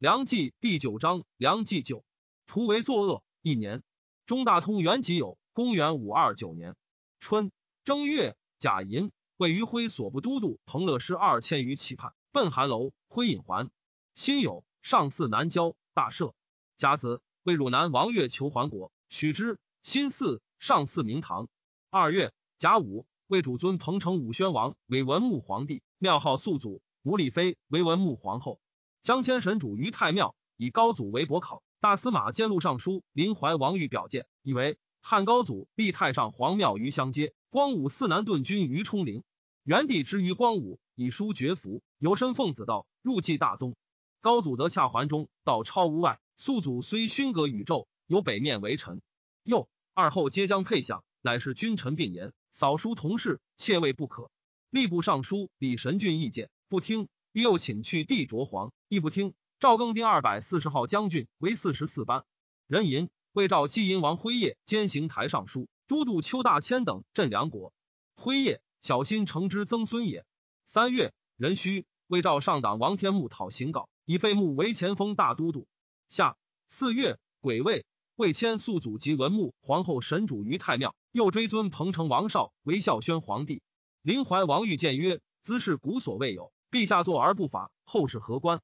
梁冀第九章，梁冀九，图为作恶。一年，中大通元己有，公元五二九年春正月，甲寅，位于徽所部都督彭乐师二千余骑叛，奔韩楼。挥引还。辛酉，上巳南郊，大赦。甲子，为汝南王越求还国，许之。辛巳，上巳明堂。二月，甲午，为主尊彭城武宣王为文穆皇帝，庙号肃祖，吴李妃为文穆皇后。将迁神主于太庙，以高祖为伯考。大司马兼录尚书临淮王玉表见，以为汉高祖立太上皇庙于相接，光武四南顿军于冲陵。元帝之于光武，以书绝服，由身奉子道，入继大宗。高祖得洽桓中，道超屋外。肃祖虽勋革宇宙，有北面为臣。又二后皆将配相，乃是君臣并言，扫书同事，切谓不可。吏部尚书李神俊意见，不听。欲又请去帝卓皇，亦不听。赵更第二百四十号将军为四十四班。人寅魏赵姬银王辉业兼行台尚书，都督邱大谦等镇梁国。辉业小心承之曾孙也。三月，壬戌，魏赵上党王天木讨行稿，以废穆为前锋大都督。下四月，癸未，魏迁肃祖及文穆皇后神主于太庙，又追尊彭城王绍为孝宣皇帝。临淮王欲谏曰：“兹事古所未有。”陛下坐而不法，后世何观？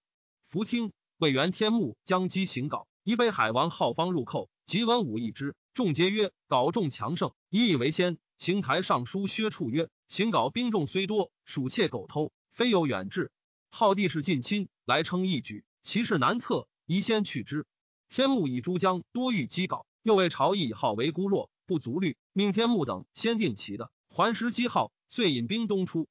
福听魏元天穆将击行稿，以北海王浩方入寇，及文武议之，众皆曰：“稿众强盛，一以为先。”行台尚书薛处曰：“行稿兵众虽多，属窃狗偷，非有远志。浩帝是近亲，来称一举，其事难测，宜先去之。”天穆以诸将多欲击稿，又为朝议号为孤弱，不足虑，命天穆等先定其的，还时击号，遂引兵东出。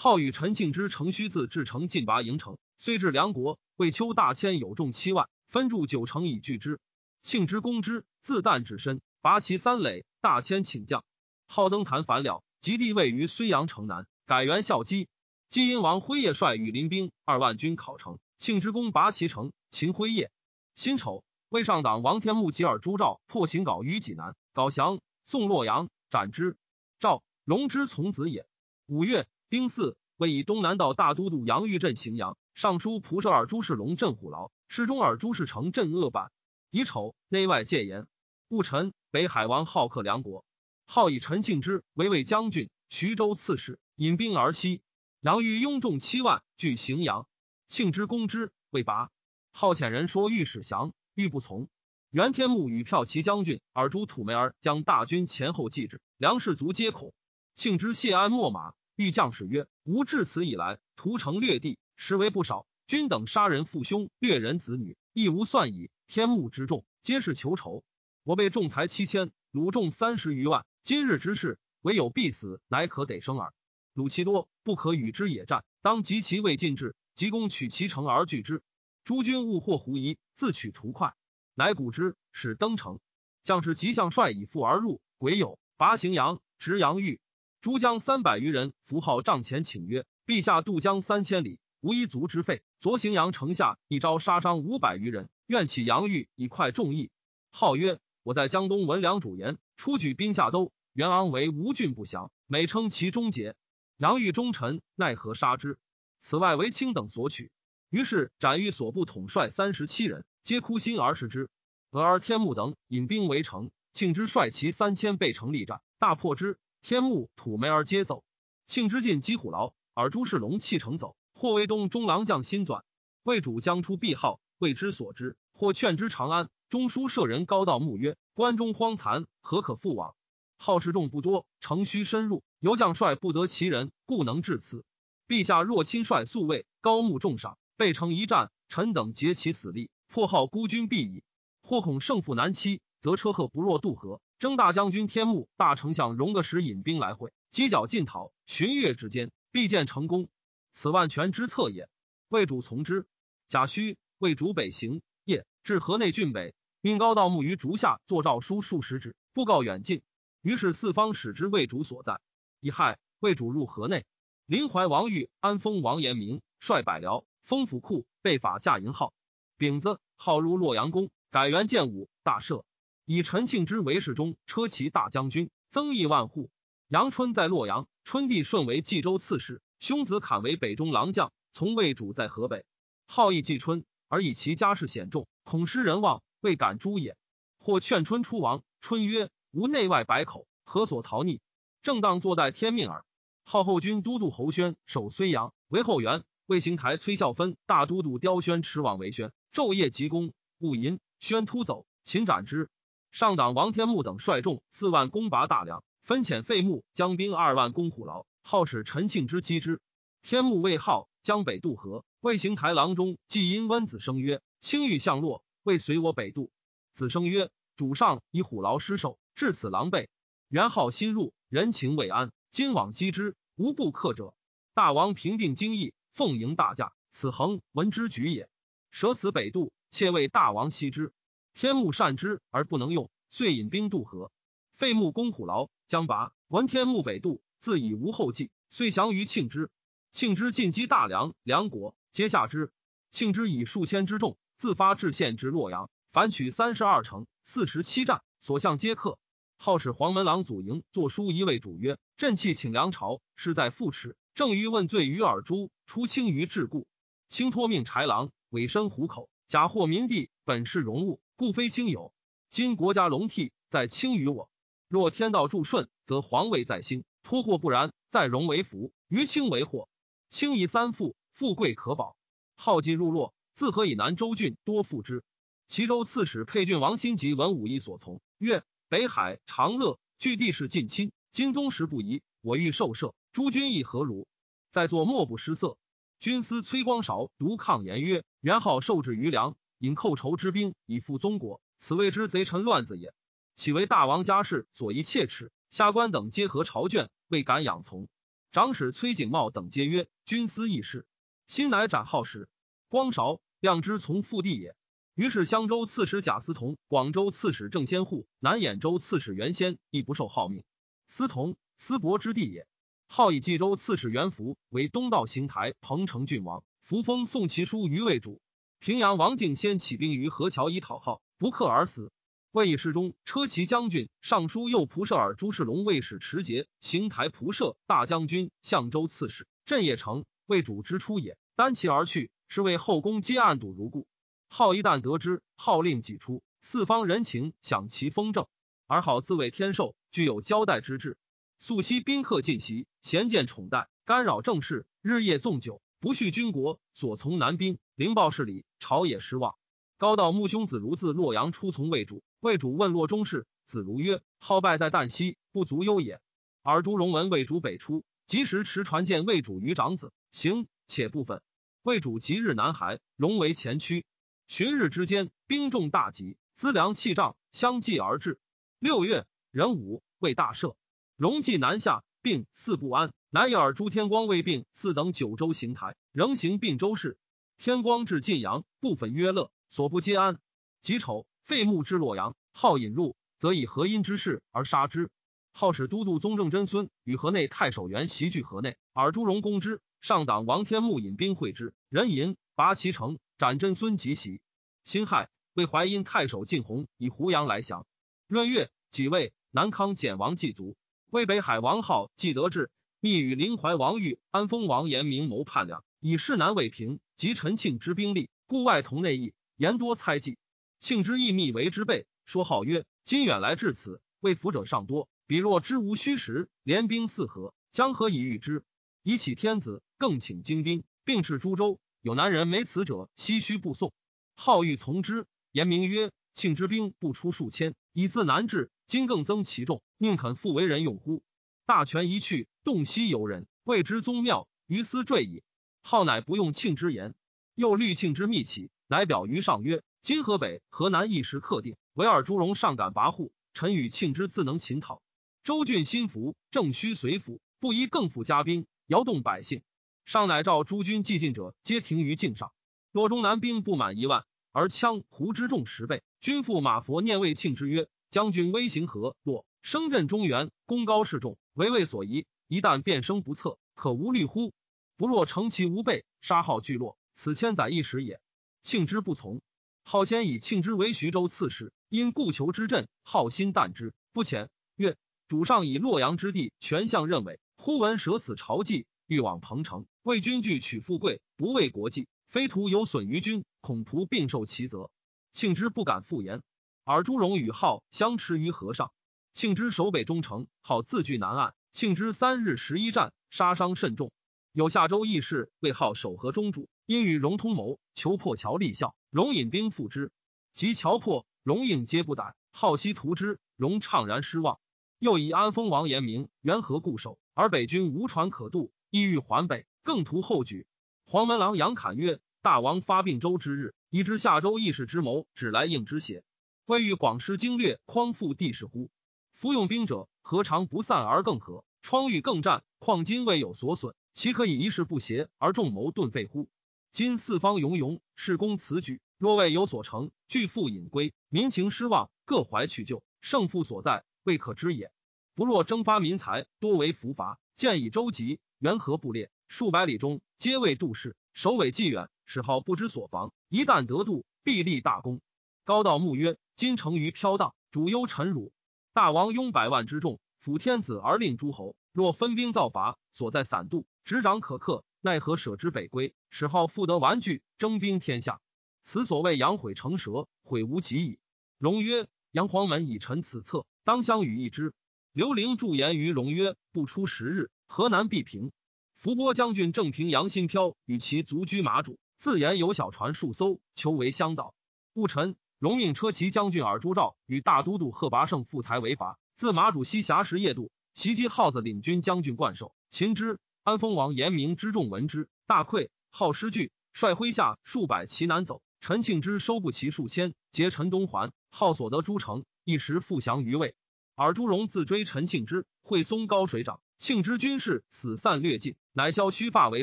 号与陈庆之乘虚自至城进拔营城，虽至梁国，魏秋大千有众七万，分驻九城以拒之。庆之攻之，自弹指身，拔其三垒。大千请将，号登坛反了，即地位于睢阳城南，改元孝基。基因王辉业率羽林兵二万军考城，庆之攻拔其城，秦辉业。辛丑，魏上党王天穆吉尔朱兆破行稿于济南，稿降，送洛阳，斩之。赵龙之从子也。五月。丁巳，为以东南道大都督杨玉镇荥阳，尚书仆射尔朱世龙镇虎牢，侍中尔朱世成镇恶板。乙丑，内外戒严。戊辰，北海王好克梁国，号以陈庆之为魏将军、徐州刺史，引兵而西。杨玉拥众七万，据荥阳。庆之攻之，未拔。号遣人说御史降，欲不从。袁天穆与骠骑将军尔朱土梅儿将大军前后继之，梁士卒皆恐。庆之谢安秣马。欲将士曰：“吾至此以来，屠城掠地，实为不少。君等杀人父兄，掠人子女，亦无算矣。天目之众，皆是求仇。我被仲裁七千，鲁众三十余万。今日之事，唯有必死，乃可得生耳。鲁其多，不可与之野战。当及其未尽至，急攻取其城而拒之。诸君勿惑狐疑，自取图快。乃鼓之，使登城。将士即向帅以赴而入。癸酉，拔荥阳，执阳玉。”诸将三百余人扶号帐前请曰：“陛下渡江三千里，无一卒之费。昨荥阳城下一招杀伤五百余人，愿起阳玉以快众议。”号曰：“我在江东闻梁主言，出举兵下都，元昂为吴郡不降，每称其终结。杨玉忠臣，奈何杀之？此外为卿等所取。”于是斩玉所部统帅三十七人，皆哭心而视之。俄而天目等引兵围城，庆之率其三千备城力战，大破之。天目土梅而皆走，庆之进击虎牢，而朱世龙弃城走。或为东中郎将新转，魏主将出必号，未知所知。或劝之长安，中书舍人高道墓曰：“关中荒残，何可复往？号士众不多，城虚深入，由将帅不得其人，故能至此。陛下若亲率宿卫，高木重赏，备城一战，臣等竭其死力，破号孤军必矣。或恐胜负难期，则车贺不若渡河。”征大将军天目、大丞相荣格时引兵来会，犄角进讨，旬月之间必见成功。此万全之策也。魏主从之。贾诩魏主北行，夜至河内郡北，命高道墓于竹下作诏书数十纸，布告远近。于是四方使之魏主所在。乙亥，魏主入河内。临淮王玉安封王延明，率百僚封府库，备法驾营号。丙子，号入洛阳宫，改元建武，大赦。以陈庆之为侍中、车骑大将军，增邑万户。杨春在洛阳，春帝顺为冀州刺史，兄子侃为北中郎将，从魏主在河北。好义季春，而以其家世显重，恐失人望，未敢诛也。或劝春出王，春曰：“吾内外百口，何所逃逆？正当坐待天命耳。”号后军都督侯宣守睢阳为后援，魏行台崔孝芬大都督刁宣持往为宣，昼夜急攻，勿淫。宣突走，秦斩之。上党王天木等率众四万攻拔大梁，分遣费穆将兵二万攻虎牢。号使陈庆之击之。天穆魏号江北渡河，魏行台郎中季因温子生曰：“青玉向洛，未随我北渡。”子生曰：“主上以虎牢失守，至此狼狈。元昊新入，人情未安。今往击之，无不克者。大王平定京邑，奉迎大驾，此恒闻之举也。舍此北渡，切为大王惜之。天目善之而不能用，遂引兵渡河。废穆攻虎牢，将拔。闻天穆北渡，自以无后继，遂降于庆之。庆之进击大梁，梁国皆下之。庆之以数千之众，自发至县至洛阳。反取三十二城，四十七战，所向皆克。号使黄门郎祖营作书一位主曰：“朕弃请梁朝，是在复耻。正欲问罪于尔朱，出清于桎梏。卿托命豺狼，委身虎口，假获民地，本是荣物，故非卿有。今国家龙替，在卿于我。若天道助顺，则皇位在兴；托祸不然，在荣为福，于卿为祸。卿以三富，富贵可保。号进入洛，自河以南州郡多附之。”齐州刺史沛郡王辛及闻武义所从，曰：“北海、长乐据地势近亲，金宗时不宜，我欲受赦。诸君意何如？”在座莫不失色。军司崔光韶独抗言曰：“元昊受制于梁，引寇仇之兵以复宗国，此谓之贼臣乱子也。岂为大王家事所宜切齿？下官等皆合朝卷，未敢仰从。”长史崔景茂等皆曰：“君思议事。”新乃斩号时，光韶亮之从父弟也。于是襄州刺史贾思同、广州刺史郑先护、南兖州刺史袁先亦不受号命。司同，司伯之弟也。号以冀州刺史袁福为东道行台彭城郡王，扶封送其书于魏主。平阳王敬先起兵于河桥以讨号，不克而死。魏以世中车骑将军、尚书右仆射尔朱世龙卫使持节、行台仆射、大将军、相州刺史镇邺城，魏主之初也，单骑而去，是为后宫皆暗睹如故。号一旦得知，号令己出，四方人情享其丰正，而好自为天授，具有交代之志。素悉宾客进席，贤见宠待，干扰政事，日夜纵酒，不恤军国，所从南兵，灵报事理，朝野失望。高道穆兄子如自洛阳出从魏主，魏主问洛中事，子如曰：“号败在旦夕，不足忧也。”尔朱荣闻魏主北出，及时持传见魏主于长子，行且不愤。魏主即日南还，荣为前驱。旬日之间，兵众大集，资粮器仗相继而至。六月壬午，魏大赦。荣继南下，并四不安，乃以尔朱天光为并四等九州行台，仍行并州事。天光至晋阳，部分曰乐，所不皆安。己丑，废穆之洛阳，号引入，则以河阴之事而杀之。号使都督宗正真孙与河内太守元袭据河内，尔朱荣攻之。上党王天穆引兵会之，人引拔其城。斩真孙及袭，辛亥，为淮阴太守晋弘以胡杨来降。闰月，己未，南康简王祭卒。魏北海王浩既得志，密与临淮王玉、安丰王延明谋叛梁，以示南魏平。及陈庆之兵力，故外同内异，言多猜忌。庆之意密为之备，说号曰：“今远来至此，为辅者尚多。彼若知无虚实，联兵四合，将何以御之？以启天子，更请精兵，并斥诸州。”有南人没此者，唏嘘不送。号欲从之，言明曰：“庆之兵不出数千，以自南至，今更增其众，宁肯复为人用乎？”大权一去，洞悉游人，谓之宗庙，于斯坠矣。号乃不用庆之言，又虑庆之密启，乃表于上曰：“今河北、河南一时克定，唯尔朱荣尚敢跋扈。臣与庆之自能擒讨。州郡心服，正须随服，不宜更复加兵，摇动百姓。”上乃召诸军既进者，皆停于境上。洛中南兵不满一万，而羌胡之众十倍。军父马佛念魏庆之曰：“将军威行何若？声震中原，功高势重，为魏所疑。一旦变声不测，可无虑乎？不若乘其无备，杀号聚落，此千载一时也。”庆之不从。号先以庆之为徐州刺史，因故求之阵，号心惮之，不遣。曰：“主上以洛阳之地全相任委，忽闻舍此朝祭，欲往彭城。”为君据取富贵，不为国计，非徒有损于君，恐仆并受其责。庆之不敢复言。尔朱荣与号相持于河上。庆之守北中城，号自据南岸。庆之三日十一战，杀伤甚重。有夏州义士为号守河中主，因与荣通谋，求破桥立效。荣引兵赴之，及桥破，荣应皆不逮。好西图之，荣怅然失望。又以安丰王言明缘何固守，而北军无船可渡，意欲还北，更图后举。黄门郎杨侃曰：“大王发病州之日，已知夏州义士之谋，只来应之邪？未欲广施经略，匡复地势乎？服用兵者，何尝不散而更合？疮愈更战，况今未有所损，岂可以一事不协而众谋顿废乎？今四方庸庸，事公此举，若未有所成，俱复隐归，民情失望，各怀去就，胜负所在。”未可知也。不若征发民财，多为浮伐，建以周集，缘何不列？数百里中，皆为杜氏，首尾既远，使号不知所防。一旦得度，必立大功。高道慕曰：“今成于飘荡，主忧臣辱。大王拥百万之众，辅天子而令诸侯。若分兵造伐，所在散度，执掌可克，奈何舍之北归？使号复得玩具，征兵天下。此所谓阳毁成蛇，悔无及矣。”荣曰：“杨黄门已陈此策。”当相与一之。刘伶驻言于荣曰：“不出十日，河南必平。”伏波将军正平杨新飘与其卒居马主，自言有小船数艘，求为相导。戊辰，荣命车骑将军尔朱兆与大都督贺拔胜复财为法，自马主西峡时夜渡，袭击耗子领军将军冠寿。秦之安丰王严明之众闻之，大溃，号失惧，率麾下数百骑南走。陈庆之收不齐数千，劫陈东环，号所得诸城。一时复降于魏，尔朱荣自追陈庆之，会松高水涨，庆之军士死散略尽，乃削须发为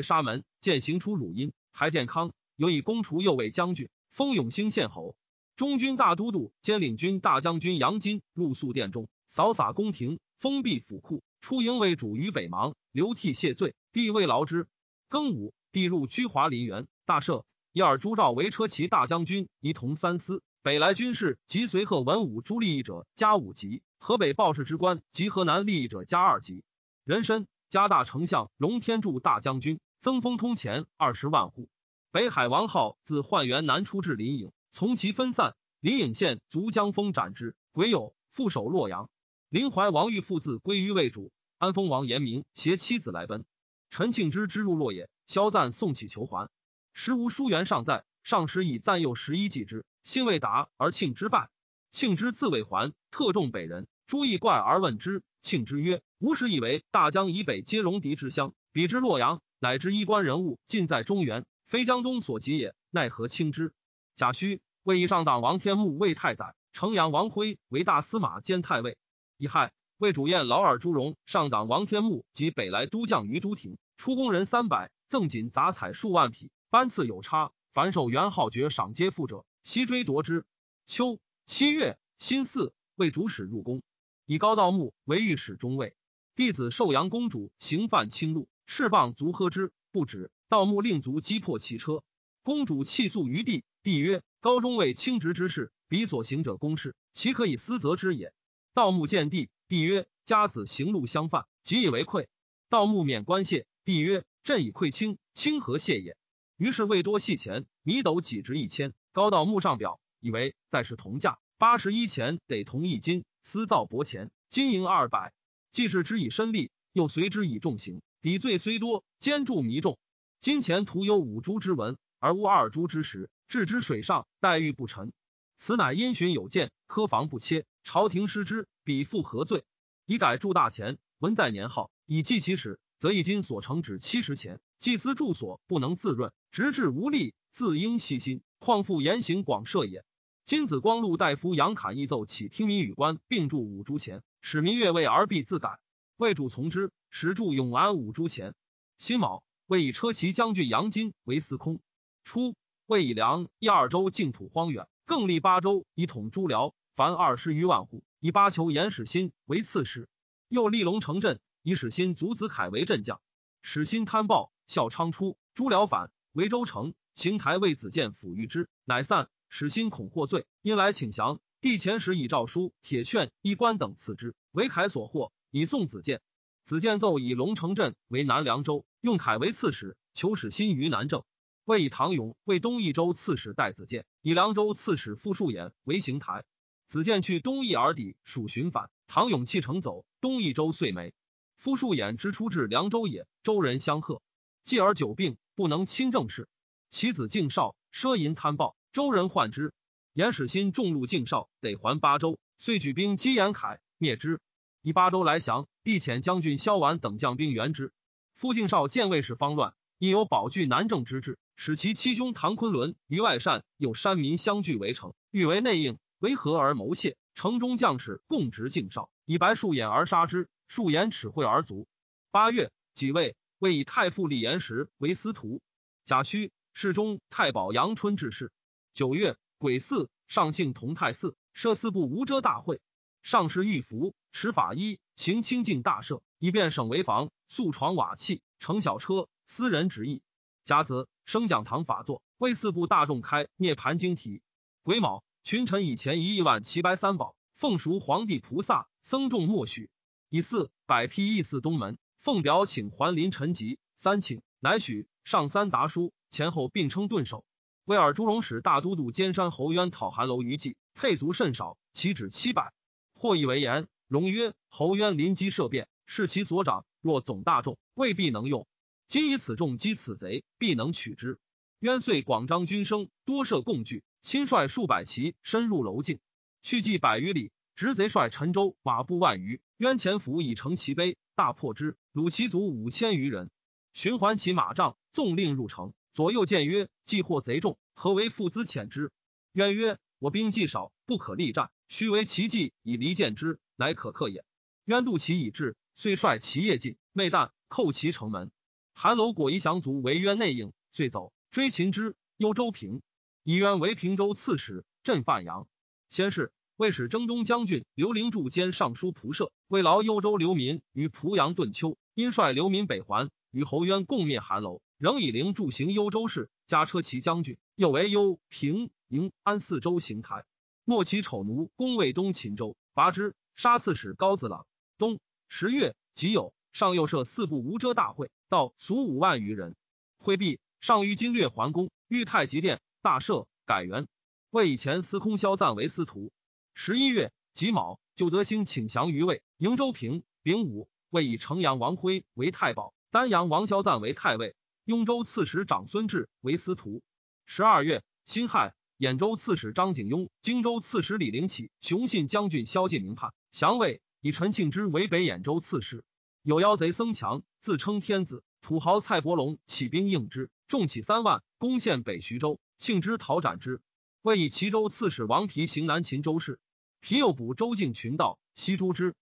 沙门，见行出汝阴，还健康，有以攻除右卫将军，封永兴县侯。中军大都督兼领军大将军杨金入宿殿中，扫洒宫廷，封闭府库，出营为主于北邙，流涕谢罪。帝未劳之。庚午，帝入居华林园，大赦。以二朱兆为车骑大将军，一同三司。北来军士及随贺文武诸利益者加五级，河北报事之官及河南利益者加二级。人参加大丞相、龙天柱大将军，增封通前二十万户。北海王浩自焕元南出至临颍，从其分散，临颍县卒将封斩之。癸酉，复守洛阳。临淮王欲父自归于魏主，安丰王严明携妻子来奔。陈庆之之入洛也，萧赞送起求还，时无书元尚在，上师以赞诱十一计之。心未达而庆之败，庆之自未还，特重北人。朱意怪而问之，庆之曰：“吾始以为大江以北皆戎狄之乡，比之洛阳，乃知衣冠人物尽在中原，非江东所及也。奈何轻之？”贾诩魏以上党王天穆为太宰，城阳王辉为大司马兼太尉。乙亥，魏主宴劳尔朱荣，上党王天穆及北来都将于都亭，出工人三百，赠锦杂彩数万匹，班次有差。凡受元好爵赏皆富者。西追夺之。秋七月辛巳，为主使入宫，以高道穆为御史中尉。弟子寿阳公主行犯轻路，赤棒足喝之，不止。道穆令卒击破其车，公主泣诉于帝。帝曰：“高中尉轻职之事，彼所行者公事，岂可以私责之也？”道穆见帝，帝曰：“家子行路相犯，即以为愧。”道穆免官谢。帝曰：“朕以愧卿，卿何谢也？”于是未多细钱，米斗几值一千。高道木上表，以为再是同价八十一钱得同一金，私造薄钱，金银二百。既是之以身利，又随之以重刑，抵罪虽多，兼助弥重。金钱徒有五铢之文，而无二铢之时，置之水上，待遇不沉。此乃因循有见，苛防不切。朝廷失之，彼复何罪？以改铸大钱，文在年号，以记其始，则一金所成只七十钱。祭司住所不能自润，直至无力，自应悉心。况复言行广设也。金子光禄大夫杨侃亦奏起听民与官，并铸五铢钱，使民越位而必自改。魏主从之，始铸永安五铢钱。辛卯，魏以车骑将军杨金为司空。初，魏以梁一二州净土荒远，更立八州以统诸辽，凡二十余万户。以巴求严始新为刺史，又立龙城镇，以始新族子凯为镇将。始新贪暴，孝昌出，诸辽反，为州城。邢台为子建抚育之，乃散。使新恐获罪，因来请降。帝遣使以诏书、铁券、衣冠等赐之，为凯所获，以送子建。子建奏以龙城镇为南凉州，用凯为刺史，求使新于南郑。魏以唐勇为东益州刺史戴子建，以凉州刺史傅树衍为行台。子建去东益而抵，属寻反。唐勇弃城走，东益州遂没。傅树衍之出至凉州也，州人相贺。继而久病，不能亲政事。其子敬少奢淫贪暴，州人患之。严使新重禄敬少，得还巴州，遂举兵击严凯，灭之。以巴州来降，帝遣将军萧婉等将兵援之。傅敬少见魏氏方乱，因有保据南郑之志。使其七兄唐昆仑于外善，有山民相聚围城，欲为内应，为何而谋泄？城中将士共执敬少，以白树眼而杀之。树眼齿会而卒。八月，己未，为以太傅李延时为司徒。甲戌，侍中太保杨春致仕。九月，癸巳，上幸同泰寺，设四部无遮大会。上士御服，持法衣，行清净大赦，以便省为房，素床瓦器，乘小车，私人旨意。甲子。升讲堂法座，为四部大众开涅盘经题。癸卯，群臣以前一亿万齐白三宝，奉赎皇帝菩萨，僧众默许。以四百批义寺东门，奉表请还临陈吉三请，乃许上三达书，前后并称顿首。威尔朱荣使大都督兼山侯渊讨韩楼余计，配卒甚少，其止七百。或以为言，荣曰：侯渊临机设变，是其所长，若总大众，未必能用。今以此众击此贼，必能取之。渊遂广张军声，多设共具，亲率数百骑深入楼境，去计百余里，执贼帅陈州马步万余。渊前伏以成其碑，大破之，虏其卒五千余人。循环其马帐，纵令入城。左右见曰：“既获贼众，何为父资遣之？”渊曰：“我兵既少，不可力战，须为其计以离间之，乃可克也。”渊度其已至，遂率其夜进，昧旦叩其城门。韩楼果夷降卒为渊内应，遂走追秦之。幽州平以渊为平州刺史，镇范阳。先是，魏使征东将军刘灵柱兼尚书仆射，为劳幽州流民于濮阳顿丘，因率流民北还，与侯渊共灭韩楼，仍以灵柱行幽州事，加车骑将军，又为幽平营安四州行台。末其丑奴攻魏东秦州，拔之，杀刺史高子朗。冬十月己酉。上又设四部无遮大会，到俗五万余人。会毕，上于金略桓公，欲太极殿大赦，改元。魏以前司空萧赞为司徒。十一月己卯，就德兴请降于魏。瀛州平丙午，魏以城阳王辉为太保，丹阳王萧赞为太尉，雍州刺史长孙志为司徒。十二月辛亥，兖州刺史张景雍、荆州刺史李陵起、雄信将军萧晋明叛，降魏，以陈庆之为北兖州刺史。有妖贼僧强，自称天子，土豪蔡伯龙起兵应之，众起三万，攻陷北徐州，庆之讨斩之。魏以齐州刺史王皮行南秦州事，皮又补州境群盗，西诛之。